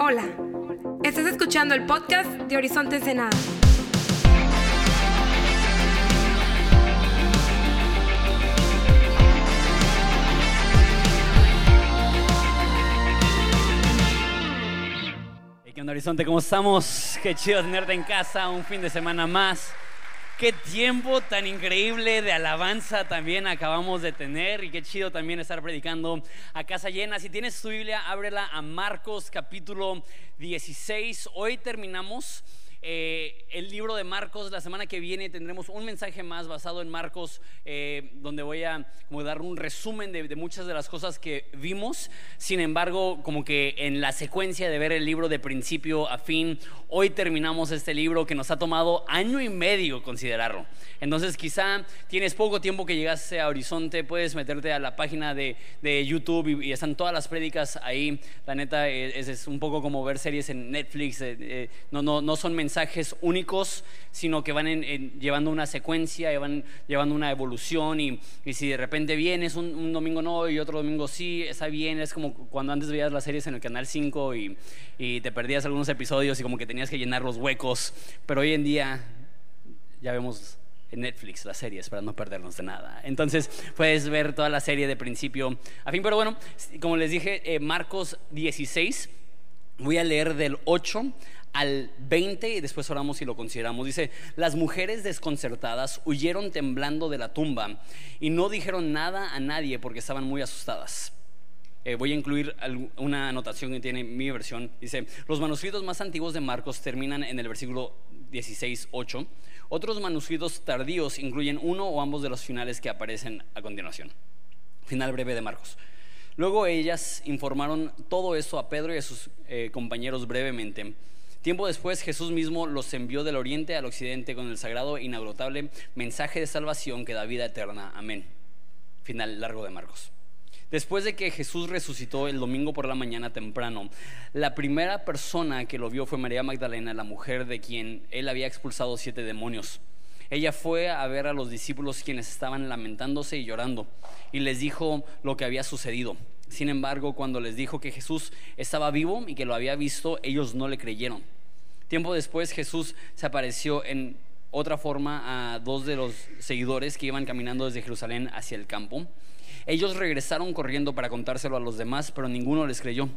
Hola, estás escuchando el podcast de Horizonte Ensenada. Hey, ¿Qué onda, Horizonte? ¿Cómo estamos? Qué chido tenerte en casa un fin de semana más. Qué tiempo tan increíble de alabanza también acabamos de tener y qué chido también estar predicando a casa llena. Si tienes tu Biblia, ábrela a Marcos capítulo 16. Hoy terminamos eh, el libro de Marcos. La semana que viene tendremos un mensaje más basado en Marcos, eh, donde voy a como dar un resumen de, de muchas de las cosas que vimos. Sin embargo, como que en la secuencia de ver el libro de principio a fin, hoy terminamos este libro que nos ha tomado año y medio considerarlo. Entonces, quizá tienes poco tiempo que llegaste a Horizonte, puedes meterte a la página de, de YouTube y, y están todas las prédicas ahí. La neta, eh, es, es un poco como ver series en Netflix. eh, eh, no, no, no son mensajes únicos, sino que van en- en- llevando una secuencia, van llevando una evolución. Y, y si de repente vienes un, un domingo no y otro domingo sí, está bien. Es como cuando antes veías las series en el canal 5 y, y te perdías algunos episodios y como que tenías que llenar los huecos. Pero hoy en día ya vemos en Netflix las series para no perdernos de nada. Entonces puedes ver toda la serie de principio a fin. Pero bueno, como les dije, eh, Marcos 16, voy a leer del 8 al 20 y después oramos y lo consideramos. Dice, las mujeres desconcertadas huyeron temblando de la tumba y no dijeron nada a nadie porque estaban muy asustadas. Eh, voy a incluir una anotación que tiene mi versión. Dice, los manuscritos más antiguos de Marcos terminan en el versículo 16, 8. Otros manuscritos tardíos incluyen uno o ambos de los finales que aparecen a continuación. Final breve de Marcos. Luego ellas informaron todo esto a Pedro y a sus eh, compañeros brevemente. Tiempo después Jesús mismo los envió del oriente al occidente con el sagrado e inagotable mensaje de salvación que da vida eterna. Amén. Final largo de Marcos. Después de que Jesús resucitó el domingo por la mañana temprano, la primera persona que lo vio fue María Magdalena, la mujer de quien él había expulsado siete demonios. Ella fue a ver a los discípulos quienes estaban lamentándose y llorando y les dijo lo que había sucedido. Sin embargo, cuando les dijo que Jesús estaba vivo y que lo había visto, ellos no le creyeron. Tiempo después Jesús se apareció en otra forma a dos de los seguidores que iban caminando desde Jerusalén hacia el campo. Ellos regresaron corriendo para contárselo a los demás, pero ninguno les creyó.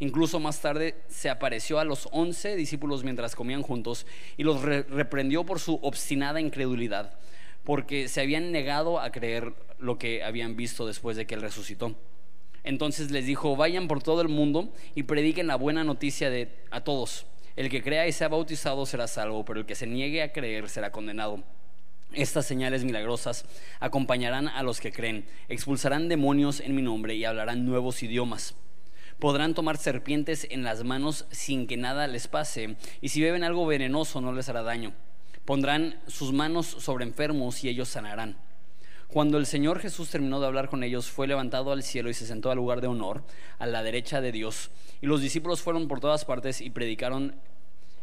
Incluso más tarde se apareció a los once discípulos mientras comían juntos y los re- reprendió por su obstinada incredulidad, porque se habían negado a creer lo que habían visto después de que él resucitó. Entonces les dijo, vayan por todo el mundo y prediquen la buena noticia de, a todos. El que crea y sea bautizado será salvo, pero el que se niegue a creer será condenado. Estas señales milagrosas acompañarán a los que creen, expulsarán demonios en mi nombre y hablarán nuevos idiomas. Podrán tomar serpientes en las manos sin que nada les pase, y si beben algo venenoso no les hará daño. Pondrán sus manos sobre enfermos y ellos sanarán. Cuando el Señor Jesús terminó de hablar con ellos, fue levantado al cielo y se sentó al lugar de honor, a la derecha de Dios. Y los discípulos fueron por todas partes y predicaron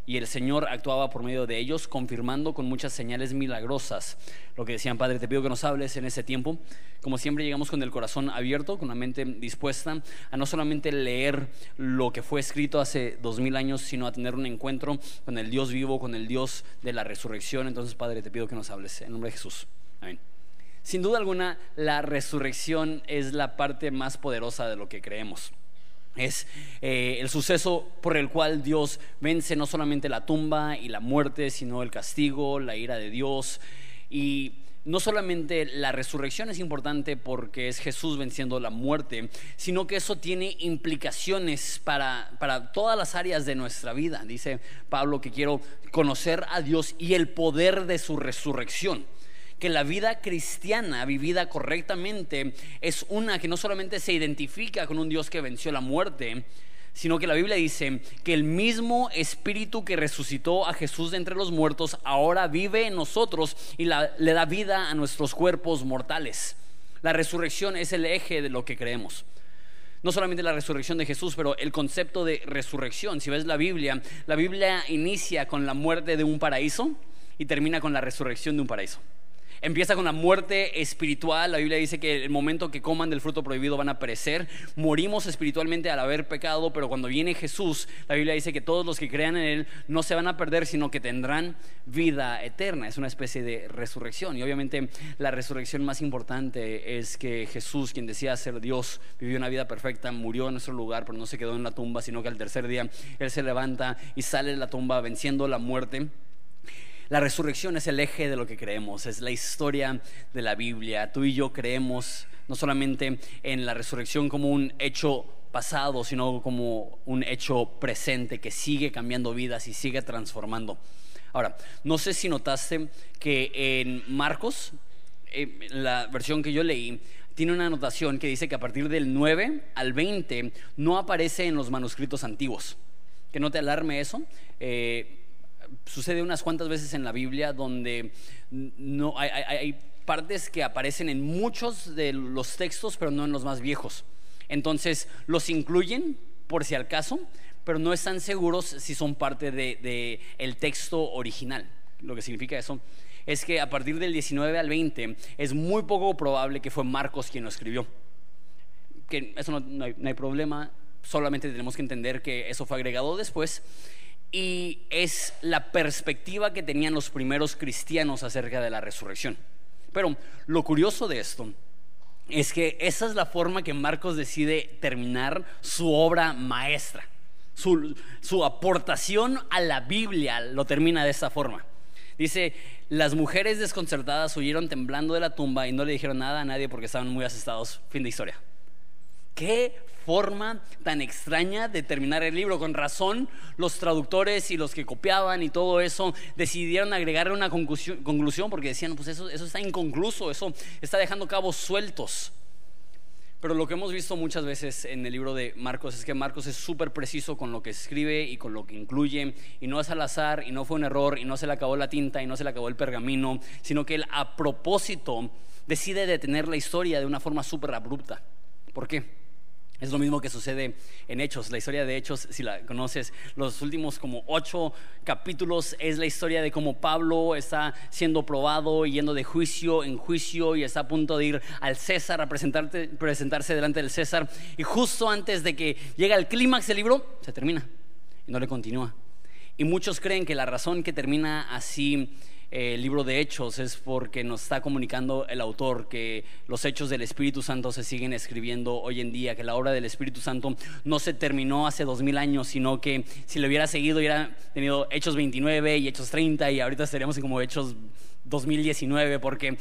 y el Señor actuaba por medio de ellos, confirmando con muchas señales milagrosas lo que decían, Padre, te pido que nos hables en ese tiempo. Como siempre llegamos con el corazón abierto, con la mente dispuesta a no solamente leer lo que fue escrito hace dos mil años, sino a tener un encuentro con el Dios vivo, con el Dios de la resurrección. Entonces, Padre, te pido que nos hables en nombre de Jesús. Amén. Sin duda alguna, la resurrección es la parte más poderosa de lo que creemos. Es eh, el suceso por el cual Dios vence no solamente la tumba y la muerte, sino el castigo, la ira de Dios. Y no solamente la resurrección es importante porque es Jesús venciendo la muerte, sino que eso tiene implicaciones para, para todas las áreas de nuestra vida. Dice Pablo que quiero conocer a Dios y el poder de su resurrección que la vida cristiana vivida correctamente es una que no solamente se identifica con un Dios que venció la muerte, sino que la Biblia dice que el mismo espíritu que resucitó a Jesús de entre los muertos ahora vive en nosotros y le da vida a nuestros cuerpos mortales. La resurrección es el eje de lo que creemos. No solamente la resurrección de Jesús, pero el concepto de resurrección. Si ves la Biblia, la Biblia inicia con la muerte de un paraíso y termina con la resurrección de un paraíso. Empieza con la muerte espiritual. La Biblia dice que el momento que coman del fruto prohibido van a perecer. Morimos espiritualmente al haber pecado, pero cuando viene Jesús, la Biblia dice que todos los que crean en Él no se van a perder, sino que tendrán vida eterna. Es una especie de resurrección. Y obviamente la resurrección más importante es que Jesús, quien decía ser Dios, vivió una vida perfecta, murió en nuestro lugar, pero no se quedó en la tumba, sino que al tercer día Él se levanta y sale de la tumba venciendo la muerte. La resurrección es el eje de lo que creemos, es la historia de la Biblia. Tú y yo creemos no solamente en la resurrección como un hecho pasado, sino como un hecho presente que sigue cambiando vidas y sigue transformando. Ahora, no sé si notaste que en Marcos, eh, la versión que yo leí, tiene una anotación que dice que a partir del 9 al 20 no aparece en los manuscritos antiguos. Que no te alarme eso. Eh, sucede unas cuantas veces en la Biblia donde no hay, partes que aparecen en muchos de los textos, pero no en los más viejos. Entonces los incluyen por si al caso, pero no están seguros si son parte del de, el texto original. Lo que significa eso es que a partir del 19 al 20 es muy poco probable que fue Marcos quien lo escribió. Que eso no hay problema, solamente tenemos que entender que eso fue agregado después y es la perspectiva que tenían los primeros cristianos acerca de la resurrección. Pero lo curioso de esto es que esa es la forma que Marcos decide terminar su obra maestra. Su, aportación a la Biblia lo termina de esa forma. Dice, las mujeres desconcertadas huyeron temblando de la tumba y no le dijeron nada a nadie porque estaban muy asustados. Fin de historia. Qué forma tan extraña de terminar el libro. Con razón, los traductores y los que copiaban y todo eso decidieron agregarle una conclusión, porque decían, pues eso, eso está inconcluso, eso está dejando cabos sueltos. Pero lo que hemos visto muchas veces en el libro de Marcos es que Marcos es súper preciso con lo que escribe y con lo que incluye, y no es al azar, y no fue un error, y no se le acabó la tinta, y no se le acabó el pergamino, sino que él a propósito decide detener la historia de una forma súper abrupta. ¿Por qué? Es lo mismo que sucede en Hechos. La historia de Hechos, si la conoces, los últimos como ocho capítulos es la historia de cómo Pablo está siendo probado, yendo de juicio en juicio y está a punto de ir al César a presentarse delante del César. Y justo antes de que llega el clímax del libro, se termina y no le continúa. Y muchos creen que la razón que termina así el libro de Hechos es porque nos está comunicando el autor que los hechos del Espíritu Santo se siguen escribiendo hoy en día, que la obra del Espíritu Santo no se terminó hace dos mil años, sino que si lo hubiera seguido hubiera tenido Hechos 29 y Hechos 30 y ahorita estaríamos en como Hechos 2019, porque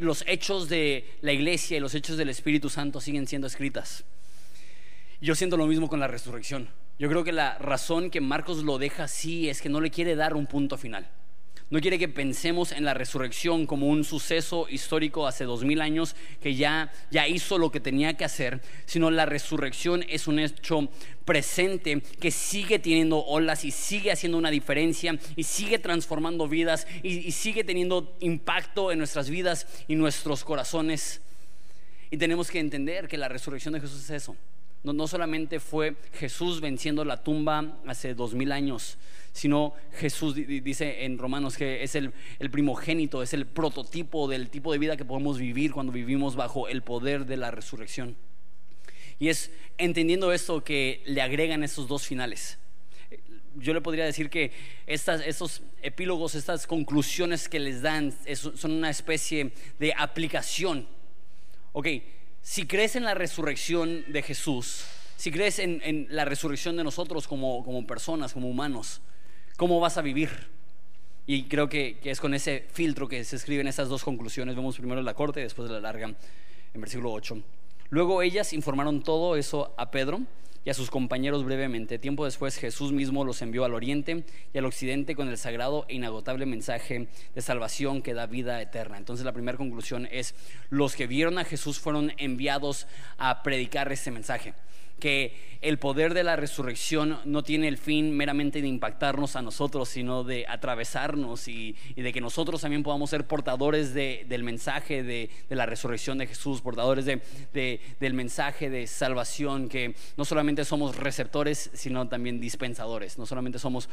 los hechos de la iglesia y los hechos del Espíritu Santo siguen siendo escritas. Yo siento lo mismo con la resurrección. Yo creo que la razón que Marcos lo deja así es que no le quiere dar un punto final. No quiere que pensemos en la resurrección como un suceso histórico hace dos mil años que ya, ya hizo lo que tenía que hacer, sino la resurrección es un hecho presente que sigue teniendo olas y sigue haciendo una diferencia y sigue transformando vidas y, y sigue teniendo impacto en nuestras vidas y nuestros corazones. Y tenemos que entender que la resurrección de Jesús es eso no, solamente fue Jesús venciendo la tumba hace dos mil años, sino Jesús dice en Romanos que es el, el, primogénito, es el prototipo del tipo de vida que podemos vivir cuando vivimos bajo el poder de la resurrección. Y es entendiendo esto que le agregan esos dos finales. Yo le podría decir que estas, estos epílogos, estas conclusiones que les dan son una especie de aplicación. Ok, si crees en la resurrección de Jesús, si crees en, la resurrección de nosotros como, como, personas, como humanos, ¿cómo vas a vivir? Y creo que, que, es con ese filtro que se escriben esas dos conclusiones. Vemos primero la corte y después la larga en versículo 8. Luego ellas informaron todo eso a Pedro y a sus compañeros brevemente. Tiempo después Jesús mismo los envió al oriente y al occidente con el sagrado e inagotable mensaje de salvación que da vida eterna. Entonces la primera conclusión es, los que vieron a Jesús fueron enviados a predicar ese mensaje. Que el poder de la resurrección no tiene el fin meramente de impactarnos a nosotros, sino de atravesarnos y, de que nosotros también podamos ser portadores del mensaje de, la resurrección de Jesús, portadores del mensaje de salvación, que no solamente somos receptores, sino también dispensadores, no solamente somos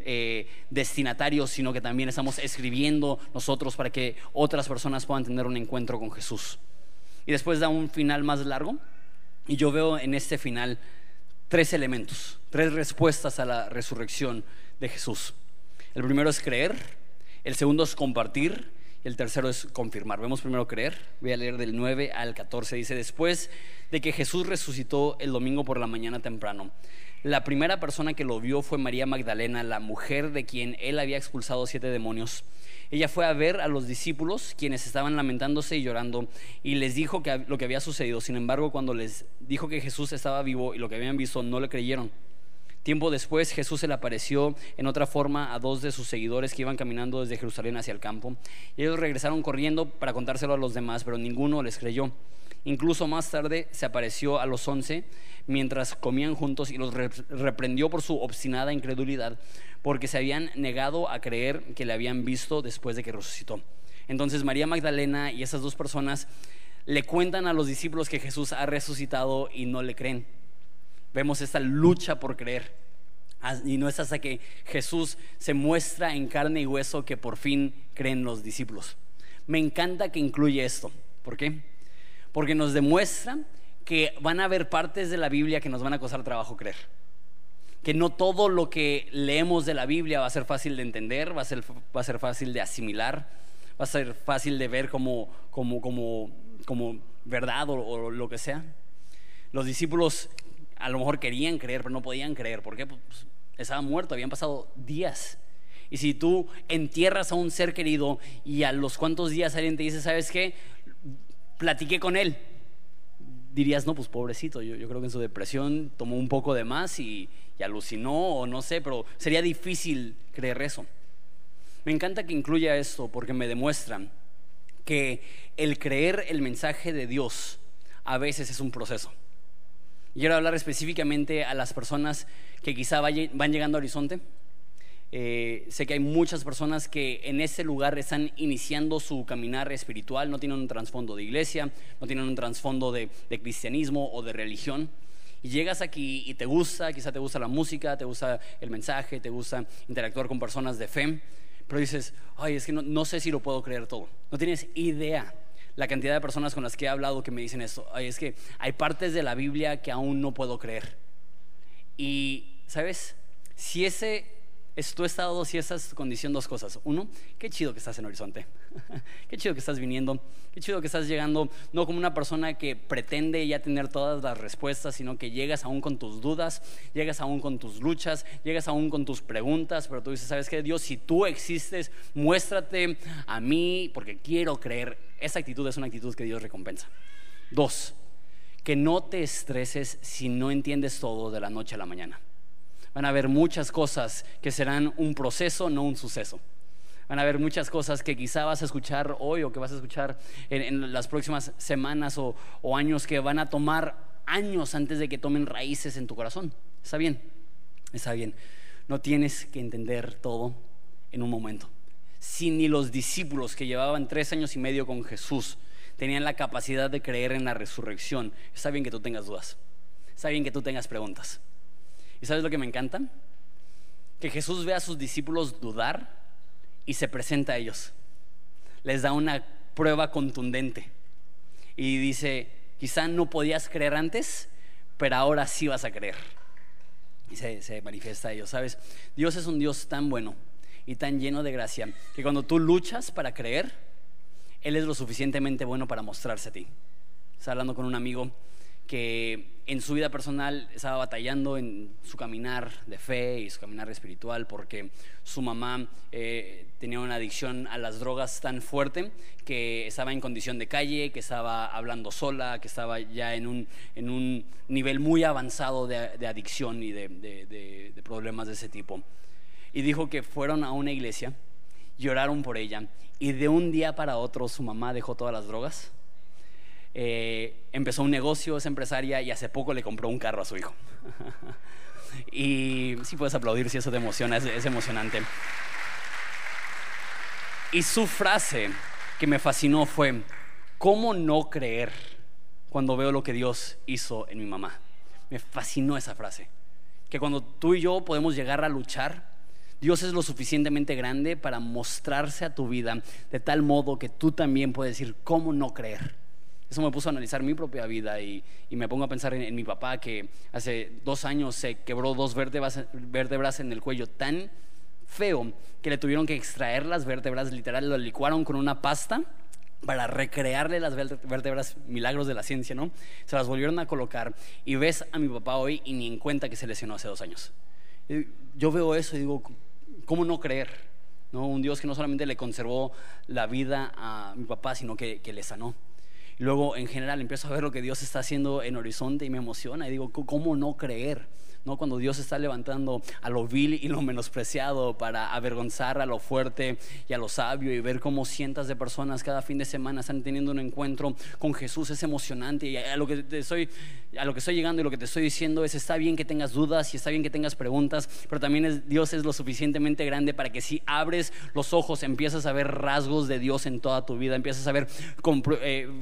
eh, destinatarios, sino que también estamos escribiendo nosotros para que otras personas puedan tener un encuentro con Jesús. Y después da un final más largo y yo veo en este final tres elementos, tres respuestas a la resurrección de Jesús. El primero es creer, el segundo es compartir y el tercero es confirmar. Vemos primero creer, voy a leer del 9 al 14, dice, después de que Jesús resucitó el domingo por la mañana temprano, la primera persona que lo vio fue María Magdalena, la mujer de quien él había expulsado siete demonios. Ella fue a ver a los discípulos, quienes estaban lamentándose y llorando, y les dijo lo que había sucedido. Sin embargo, cuando les dijo que Jesús estaba vivo y lo que habían visto, no le creyeron. Tiempo después Jesús se le apareció en otra forma a dos de sus seguidores que iban caminando desde Jerusalén hacia el campo. Y ellos regresaron corriendo para contárselo a los demás, pero ninguno les creyó. Incluso más tarde se apareció a los once mientras comían juntos y los reprendió por su obstinada incredulidad, porque se habían negado a creer que le habían visto después de que resucitó. Entonces María Magdalena y esas dos personas le cuentan a los discípulos que Jesús ha resucitado y no le creen. Vemos esta lucha por creer. Y no es hasta que Jesús se muestra en carne y hueso que por fin creen los discípulos. Me encanta que incluye esto. ¿Por qué? Porque nos demuestra que van a haber partes de la Biblia que nos van a costar trabajo creer. Que no todo lo que leemos de la Biblia va a ser fácil de entender, va a ser, fácil de asimilar, va a ser fácil de ver como, verdad o, lo que sea. Los discípulos a lo mejor querían creer, pero no podían creer. ¿Por qué? Pues estaba muerto, habían pasado días. Y si tú entierras a un ser querido y a los cuantos días alguien te dice, ¿sabes qué? Platiqué con él, dirías, no, pues pobrecito, yo, creo que en su depresión tomó un poco de más y, alucinó o no sé, pero sería difícil creer eso. Me encanta que incluya esto porque me demuestra que el creer el mensaje de Dios a veces es un proceso. Y quiero hablar específicamente a las personas que quizá van llegando a Horizonte eh, sé que hay muchas personas que en ese lugar están iniciando su caminar espiritual, no tienen un trasfondo de iglesia, no tienen un trasfondo de, cristianismo o de religión. Y llegas aquí y te gusta, quizá te gusta la música, te gusta el mensaje, te gusta interactuar con personas de fe, pero dices, ay, es que no, no sé si lo puedo creer todo. No tienes idea la cantidad de personas con las que he hablado que me dicen esto. Ay, es que hay partes de la Biblia que aún no puedo creer. Y, ¿sabes? Si ese es tu estado si estás condición dos cosas. Uno, qué chido que estás en Horizonte. qué chido que estás viniendo. Qué chido que estás llegando, no como una persona que pretende ya tener todas las respuestas, sino que llegas aún con tus dudas, llegas aún con tus luchas, llegas aún con tus preguntas, pero tú dices, ¿sabes qué? Dios, si tú existes, muéstrate a mí porque quiero creer. Esa actitud es una actitud que Dios recompensa. Dos, que no te estreses si no entiendes todo de la noche a la mañana. Van a haber muchas cosas que serán un proceso, no un suceso. Van a haber muchas cosas que quizá vas a escuchar hoy o que vas a escuchar en, las próximas semanas o, o años que van a tomar años antes de que tomen raíces en tu corazón. Está bien, está bien. No tienes que entender todo en un momento. Si ni los discípulos que llevaban tres años y medio con Jesús tenían la capacidad de creer en la resurrección, está bien que tú tengas dudas. Está bien que tú tengas preguntas. ¿Y sabes lo que me encanta? Que Jesús ve a sus discípulos dudar y se presenta a ellos. Les da una prueba contundente. Y dice, quizá no podías creer antes, pero ahora sí vas a creer. Y se, manifiesta a ellos, ¿sabes? Dios es un Dios tan bueno y tan lleno de gracia que cuando tú luchas para creer, Él es lo suficientemente bueno para mostrarse a ti. Estaba hablando con un amigo que en su vida personal estaba batallando en su caminar de fe y su caminar espiritual porque su mamá eh, tenía una adicción a las drogas tan fuerte que estaba en condición de calle, que estaba hablando sola, que estaba ya en un, en un nivel muy avanzado de, adicción y de, de problemas de ese tipo. Y dijo que fueron a una iglesia, lloraron por ella y de un día para otro su mamá dejó todas las drogas eh, empezó un negocio, es empresaria y hace poco le compró un carro a su hijo. y sí puedes aplaudir si eso te emociona, es emocionante. Y su frase que me fascinó fue, ¿cómo no creer cuando veo lo que Dios hizo en mi mamá? Me fascinó esa frase. Que cuando tú y yo podemos llegar a luchar, Dios es lo suficientemente grande para mostrarse a tu vida de tal modo que tú también puedes decir, ¿cómo no creer? Eso me puso a analizar mi propia vida y, me pongo a pensar en, mi papá que hace dos años se quebró dos vértebras en el cuello tan feo que le tuvieron que extraer las vértebras, literal, lo licuaron con una pasta para recrearle las vértebras, milagros de la ciencia, ¿no? Se las volvieron a colocar y ves a mi papá hoy y ni en cuenta que se lesionó hace dos años. Yo veo eso y digo, ¿cómo no creer? ¿No? Un Dios que no solamente le conservó la vida a mi papá, sino que, que le sanó. Luego, en general, empiezo a ver lo que Dios está haciendo en Horizonte y me emociona y digo, ¿cómo no creer? ¿no? Cuando Dios está levantando a lo vil y lo menospreciado para avergonzar a lo fuerte y a lo sabio y ver cómo cientos de personas cada fin de semana están teniendo un encuentro con Jesús es emocionante y a lo que te estoy a lo que estoy llegando y lo que te estoy diciendo es está bien que tengas dudas y está bien que tengas preguntas, pero también es, Dios es lo suficientemente grande para que si abres los ojos empiezas a ver rasgos de Dios en toda tu vida, empiezas a ver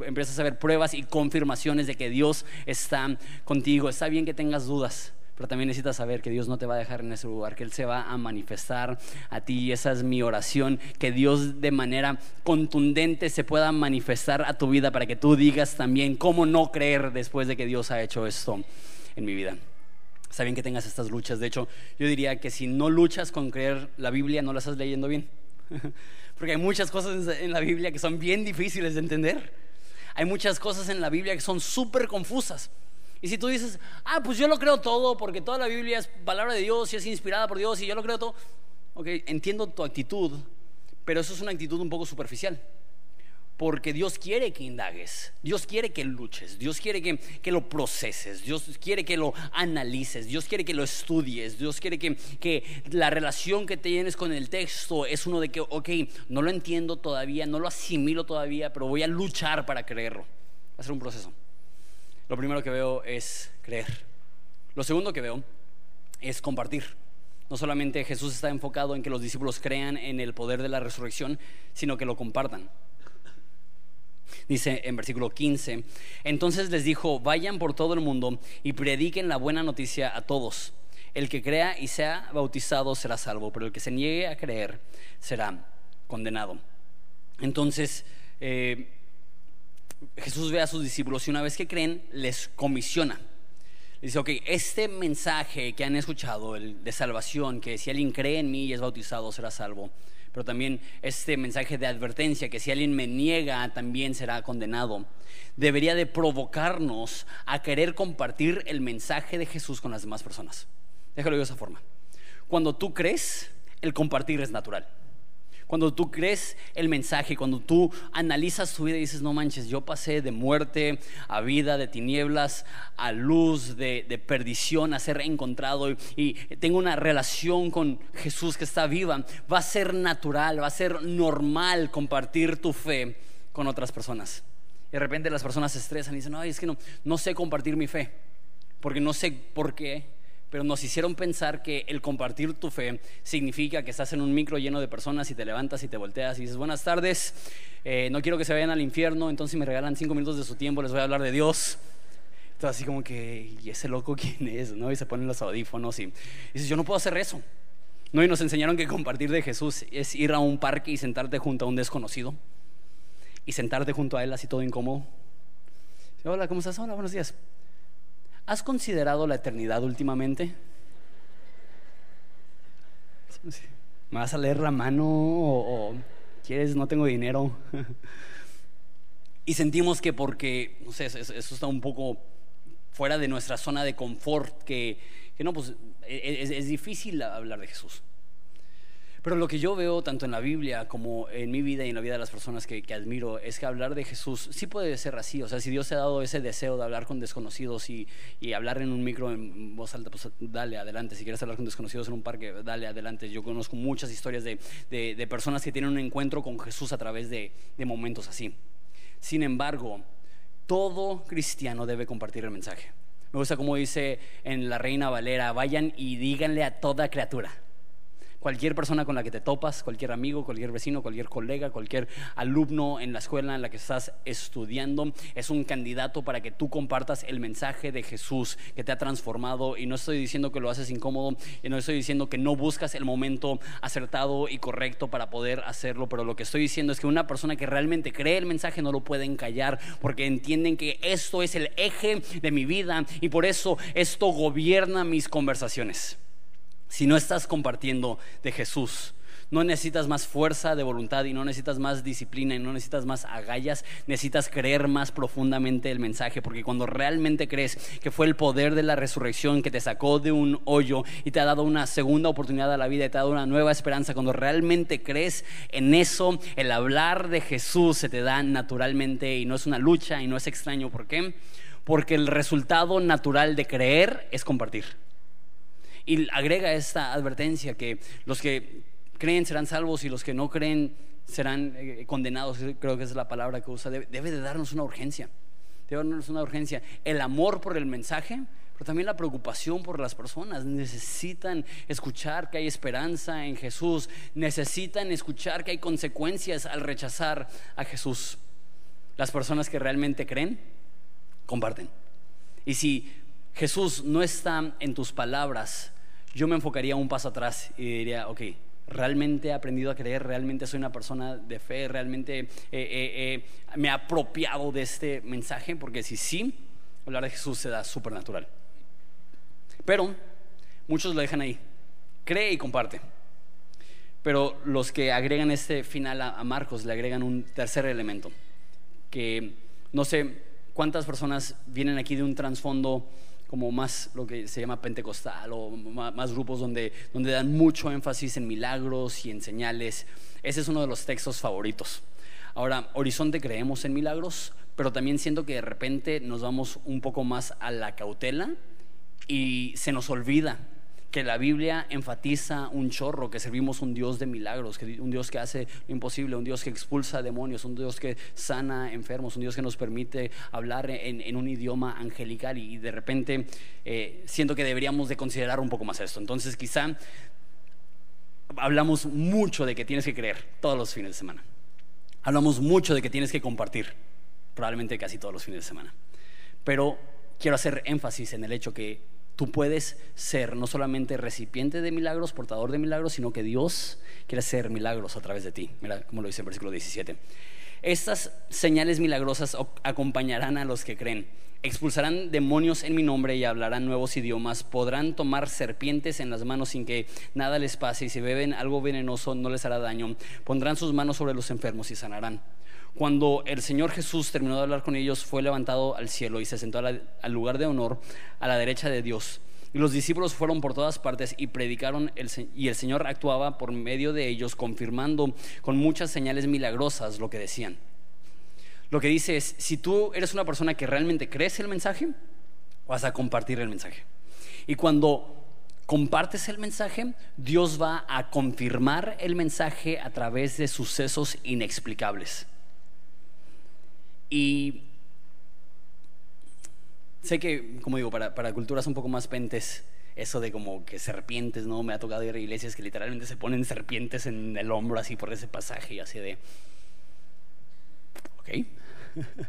empiezas a ver pruebas y confirmaciones de que Dios está contigo. Está bien que tengas dudas pero también necesitas saber que Dios no te va a dejar en ese lugar, que Él se va a manifestar a ti. Y esa es mi oración, que Dios de manera contundente se pueda manifestar a tu vida para que tú digas también cómo no creer después de que Dios ha hecho esto en mi vida. Está bien que tengas estas luchas. De hecho, yo diría que si no luchas con creer la Biblia, no la estás leyendo bien. Porque hay muchas cosas en la Biblia que son bien difíciles de entender. Hay muchas cosas en la Biblia que son súper confusas. Y si tú dices, ah, pues yo lo creo todo porque toda la Biblia es palabra de Dios y es inspirada por Dios y yo lo creo todo, ok, entiendo tu actitud, pero eso es una actitud un poco superficial. Porque Dios quiere que indagues, Dios quiere que luches, Dios quiere que, que, lo proceses, Dios quiere que lo analices, Dios quiere que lo estudies, Dios quiere que, que la relación que tienes con el texto es uno de que, ok, no lo entiendo todavía, no lo asimilo todavía, pero voy a luchar para creerlo. Va a ser un proceso lo primero que veo es creer. Lo segundo que veo es compartir. No solamente Jesús está enfocado en que los discípulos crean en el poder de la resurrección, sino que lo compartan. Dice en versículo 15, entonces les dijo, vayan por todo el mundo y prediquen la buena noticia a todos. El que crea y sea bautizado será salvo, pero el que se niegue a creer será condenado. Entonces, eh, Jesús ve a sus discípulos y una vez que creen, les comisiona. Dice, ok, este mensaje que han escuchado, el de salvación, que si alguien cree en mí y es bautizado, será salvo. Pero también este mensaje de advertencia, que si alguien me niega, también será condenado. Debería de provocarnos a querer compartir el mensaje de Jesús con las demás personas. Déjalo de esa forma. Cuando tú crees, el compartir es natural. Cuando tú crees el mensaje, cuando tú analizas tu vida y dices, no manches, yo pasé de muerte a vida, de tinieblas a luz, de, perdición a ser encontrado y, y tengo una relación con Jesús que está viva, va a ser natural, va a ser normal compartir tu fe con otras personas. Y de repente las personas se estresan y dicen, no, es que no, no sé compartir mi fe, porque no sé por qué, pero nos hicieron pensar que el compartir tu fe significa que estás en un micro lleno de personas y te levantas y te volteas y dices, buenas tardes, eh, no quiero que se vayan al infierno, entonces si me regalan cinco minutos de su tiempo les voy a hablar de Dios. Entonces así como que, ¿y ese loco quién es? ¿no? Y se ponen los audífonos y, dices, yo no puedo hacer eso. ¿No? Y nos enseñaron que compartir de Jesús es ir a un parque y sentarte junto a un desconocido y sentarte junto a él así todo incómodo. Hola, ¿cómo estás? Hola, buenos días. ¿Has considerado la eternidad últimamente? ¿Me vas a leer la mano o, quieres, no tengo dinero? y sentimos que porque, no sé, eso, está un poco fuera de nuestra zona de confort, que, no, pues e, e, es difícil hablar de Jesús. Pero lo que yo veo tanto en la Biblia como en mi vida y en la vida de las personas que, admiro es que hablar de Jesús sí puede ser así. O sea, si Dios te ha dado ese deseo de hablar con desconocidos y, hablar en un micro en voz alta, pues dale adelante. Si quieres hablar con desconocidos en un parque, dale adelante. Yo conozco muchas historias de, personas que tienen un encuentro con Jesús a través de momentos así. Sin embargo, todo cristiano debe compartir el mensaje. Me gusta como dice en la Reina Valera, vayan y díganle a toda criatura. Cualquier persona con la que te topas, cualquier amigo, cualquier vecino, cualquier colega, cualquier alumno en la escuela en la que estás estudiando, es un candidato para que tú compartas el mensaje de Jesús que te ha transformado. Y no estoy diciendo que lo haces incómodo, y no estoy diciendo que no buscas el momento acertado y correcto para poder hacerlo, pero lo que estoy diciendo es que una persona que realmente cree el mensaje no lo pueden callar porque entienden que esto es el eje de mi vida y por eso esto gobierna mis conversaciones. Si no estás compartiendo de Jesús, no necesitas más fuerza de voluntad y no necesitas más disciplina y no necesitas más agallas, necesitas creer más profundamente el mensaje, porque cuando realmente crees que fue el poder de la resurrección que te sacó de un hoyo y te ha dado una segunda oportunidad a la vida y te ha dado una nueva esperanza, cuando realmente crees en eso, el hablar de Jesús se te da naturalmente y no es una lucha y no es extraño. ¿Por qué? Porque el resultado natural de creer es compartir. Y agrega esta advertencia que los que creen serán salvos y los que no creen serán eh, condenados, creo que es la palabra que usa, debe, de darnos una urgencia, debe darnos una urgencia. El amor por el mensaje, pero también la preocupación por las personas. Necesitan escuchar que hay esperanza en Jesús, necesitan escuchar que hay consecuencias al rechazar a Jesús. Las personas que realmente creen, comparten. Y si Jesús no está en tus palabras, yo me enfocaría un paso atrás y diría, ok, realmente he aprendido a creer, realmente soy una persona de fe, realmente eh, eh, eh, me he apropiado de este mensaje, porque si sí, hablar de Jesús se da supernatural. Pero muchos lo dejan ahí, cree y comparte. Pero los que agregan este final a Marcos le agregan un tercer elemento, que no sé cuántas personas vienen aquí de un trasfondo como más lo que se llama pentecostal o más, grupos donde, donde dan mucho énfasis en milagros y en señales. Ese es uno de los textos favoritos. Ahora, Horizonte creemos en milagros, pero también siento que de repente nos vamos un poco más a la cautela y se nos olvida que la Biblia enfatiza un chorro, que servimos un Dios de milagros, que un Dios que hace lo imposible, un Dios que expulsa demonios, un Dios que sana enfermos, un Dios que nos permite hablar en, un idioma angelical y, de repente eh, siento que deberíamos de considerar un poco más esto. Entonces quizá hablamos mucho de que tienes que creer todos los fines de semana. Hablamos mucho de que tienes que compartir, probablemente casi todos los fines de semana. Pero quiero hacer énfasis en el hecho que tú puedes ser no solamente recipiente de milagros, portador de milagros, sino que Dios quiere hacer milagros a través de ti. Mira cómo lo dice el versículo 17. Estas señales milagrosas acompañarán a los que creen. Expulsarán demonios en mi nombre y hablarán nuevos idiomas. Podrán tomar serpientes en las manos sin que nada les pase y si beben algo venenoso no les hará daño. Pondrán sus manos sobre los enfermos y sanarán. Cuando el Señor Jesús terminó de hablar con ellos, fue levantado al cielo y se sentó al lugar de honor a la derecha de Dios. Y los discípulos fueron por todas partes y predicaron, y el Señor actuaba por medio de ellos, confirmando con muchas señales milagrosas lo que decían. Lo que dice es, si tú eres una persona que realmente crees el mensaje, vas a compartir el mensaje. Y cuando compartes el mensaje, Dios va a confirmar el mensaje a través de sucesos inexplicables. Y sé que, como digo, para, para, culturas un poco más pentes, eso de como que serpientes, ¿no? Me ha tocado ir a iglesias que literalmente se ponen serpientes en el hombro así por ese pasaje y así de... Ok.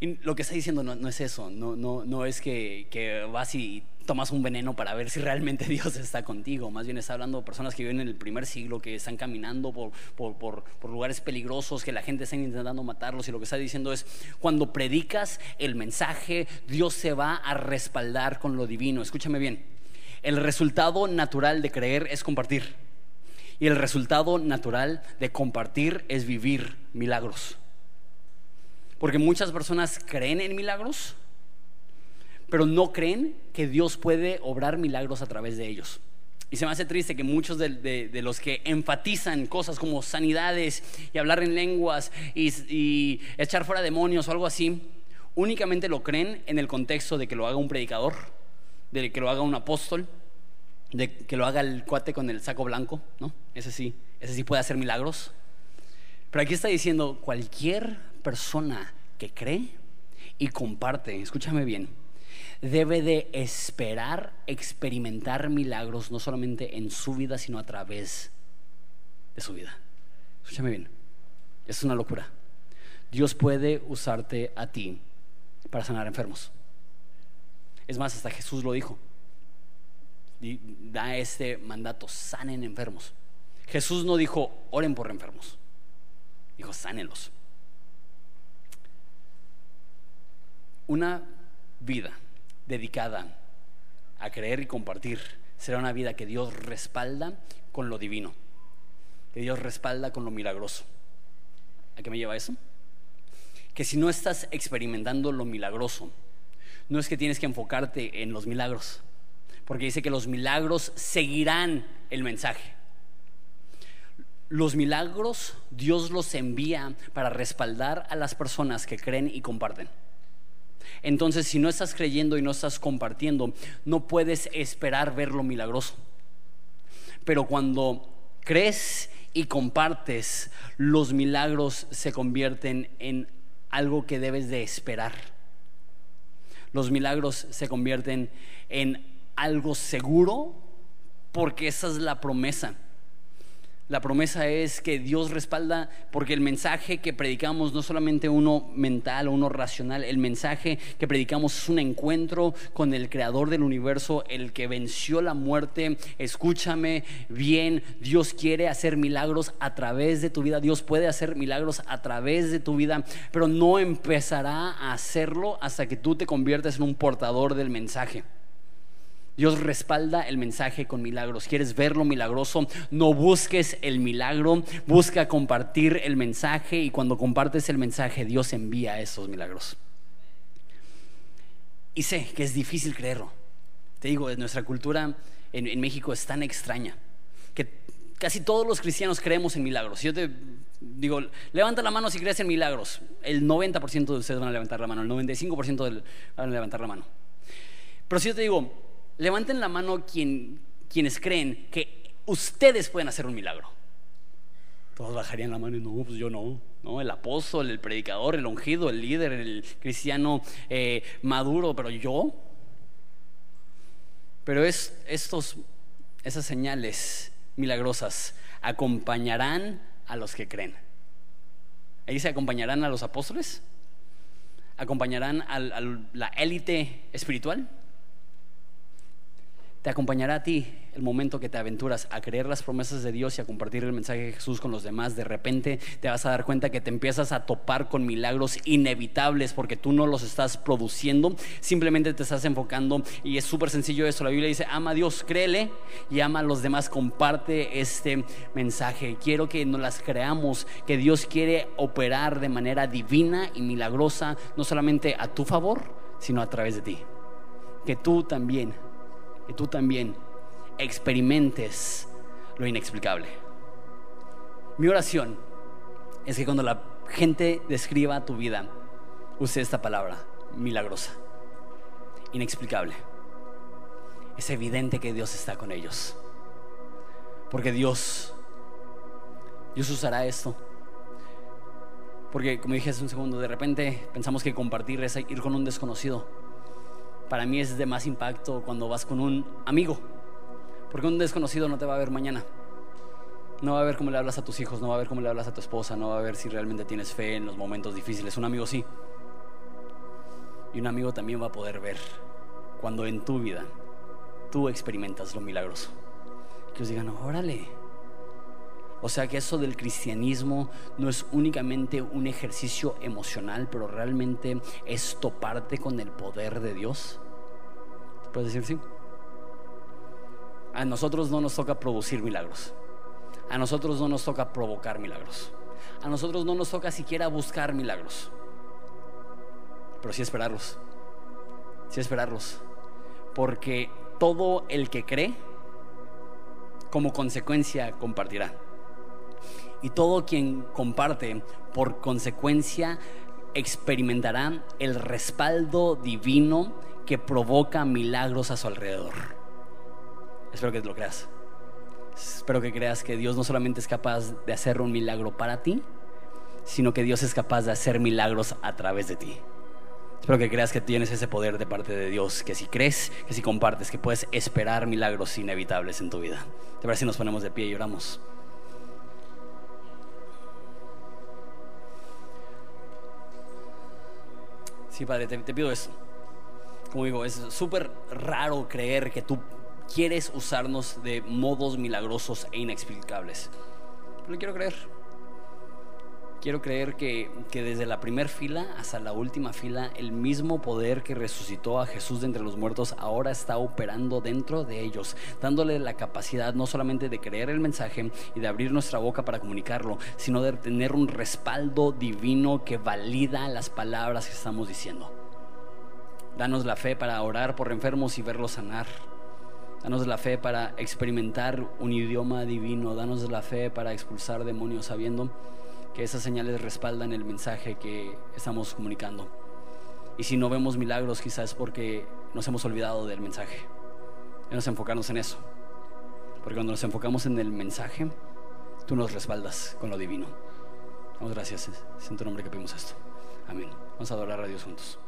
lo que está diciendo no, es eso, no, es que, vas y tomas un veneno para ver si realmente Dios está contigo. Más bien está hablando de personas que viven en el primer siglo, que están caminando por, por, por, lugares peligrosos, que la gente está intentando matarlos. Y lo que está diciendo es, cuando predicas el mensaje, Dios se va a respaldar con lo divino. Escúchame bien, el resultado natural de creer es compartir. Y el resultado natural de compartir es vivir milagros. Porque muchas personas creen en milagros, pero no creen que Dios puede obrar milagros a través de ellos. Y se me hace triste que muchos de, los que enfatizan cosas como sanidades y hablar en lenguas y, echar fuera demonios o algo así, únicamente lo creen en el contexto de que lo haga un predicador, de que lo haga un apóstol, de que lo haga el cuate con el saco blanco, ¿no? Ese sí, ese sí puede hacer milagros. Pero aquí está diciendo, cualquier persona que cree y comparte, escúchame bien, debe de esperar experimentar milagros no solamente en su vida, sino a través de su vida. Escúchame bien, es una locura. Dios puede usarte a ti para sanar enfermos. Es más, hasta Jesús lo dijo. Y da este mandato, sanen enfermos. Jesús no dijo, oren por enfermos. Dijo, sánenlos. Una vida dedicada a creer y compartir será una vida que Dios respalda con lo divino, que Dios respalda con lo milagroso. ¿A qué me lleva eso? Que si no estás experimentando lo milagroso, no es que tienes que enfocarte en los milagros, porque dice que los milagros seguirán el mensaje. Los milagros Dios los envía para respaldar a las personas que creen y comparten. Entonces, si no estás creyendo y no estás compartiendo, no puedes esperar ver lo milagroso. Pero cuando crees y compartes, los milagros se convierten en algo que debes de esperar. Los milagros se convierten en algo seguro porque esa es la promesa. La promesa es que Dios respalda, porque el mensaje que predicamos no solamente uno mental o uno racional, el mensaje que predicamos es un encuentro con el creador del universo, el que venció la muerte. Escúchame bien, Dios quiere hacer milagros a través de tu vida, Dios puede hacer milagros a través de tu vida, pero no empezará a hacerlo hasta que tú te conviertes en un portador del mensaje. Dios respalda el mensaje con milagros. ¿Quieres verlo milagroso? No busques el milagro, busca compartir el mensaje y cuando compartes el mensaje Dios envía esos milagros. Y sé que es difícil creerlo. Te digo, nuestra cultura en, México es tan extraña que casi todos los cristianos creemos en milagros. Yo te digo, levanta la mano si crees en milagros. El 90% de ustedes van a levantar la mano, el 95% van a levantar la mano. Pero si yo te digo, levanten la mano quienes creen que ustedes pueden hacer un milagro. Todos bajarían la mano y no, pues yo no. ¿no? El apóstol, el predicador, el ungido, el líder, el cristiano eh, maduro, pero yo. Pero es, estos, esas señales milagrosas acompañarán a los que creen. Ahí se acompañarán a los apóstoles, acompañarán a la élite espiritual te acompañará a ti el momento que te aventuras a creer las promesas de Dios y a compartir el mensaje de Jesús con los demás. De repente te vas a dar cuenta que te empiezas a topar con milagros inevitables porque tú no los estás produciendo, simplemente te estás enfocando y es súper sencillo eso. La Biblia dice, ama a Dios, créele y ama a los demás, comparte este mensaje. Quiero que nos las creamos, que Dios quiere operar de manera divina y milagrosa, no solamente a tu favor, sino a través de ti. Que tú también que tú también experimentes lo inexplicable. Mi oración es que cuando la gente describa tu vida, use esta palabra, milagrosa, inexplicable. Es evidente que Dios está con ellos. Porque Dios, Dios usará esto. Porque como dije hace un segundo, de repente pensamos que compartir es ir con un desconocido para mí es de más impacto cuando vas con un amigo, porque un desconocido no te va a ver mañana. No va a ver cómo le hablas a tus hijos, no va a ver cómo le hablas a tu esposa, no va a ver si realmente tienes fe en los momentos difíciles. Un amigo sí. Y un amigo también va a poder ver cuando en tu vida tú experimentas lo milagroso. Que os digan, órale. O sea que eso del cristianismo no es únicamente un ejercicio emocional, pero realmente es toparte con el poder de Dios. ¿Puedes decir sí? A nosotros no nos toca producir milagros. A nosotros no nos toca provocar milagros. A nosotros no nos toca siquiera buscar milagros. Pero sí esperarlos. Sí esperarlos. Porque todo el que cree, como consecuencia, compartirá. Y todo quien comparte, por consecuencia, experimentará el respaldo divino que provoca milagros a su alrededor. Espero que lo creas. Espero que creas que Dios no solamente es capaz de hacer un milagro para ti, sino que Dios es capaz de hacer milagros a través de ti. Espero que creas que tienes ese poder de parte de Dios, que si crees, que si compartes, que puedes esperar milagros inevitables en tu vida. ¿Te parece si nos ponemos de pie y oramos? Sí, te pido eso. Como digo, es súper raro creer que tú quieres usarnos de modos milagrosos e inexplicables. Pero quiero creer. Quiero creer que, que desde la primera fila hasta la última fila, el mismo poder que resucitó a Jesús de entre los muertos ahora está operando dentro de ellos, dándole la capacidad no solamente de creer el mensaje y de abrir nuestra boca para comunicarlo, sino de tener un respaldo divino que valida las palabras que estamos diciendo. Danos la fe para orar por enfermos y verlos sanar. Danos la fe para experimentar un idioma divino. Danos la fe para expulsar demonios sabiendo que esas señales respaldan el mensaje que estamos comunicando. Y si no vemos milagros, quizás es porque nos hemos olvidado del mensaje. Debemos enfocarnos en eso. Porque cuando nos enfocamos en el mensaje, tú nos respaldas con lo divino. Damos gracias. Es en tu nombre que pedimos esto. Amén. Vamos a adorar a Dios juntos.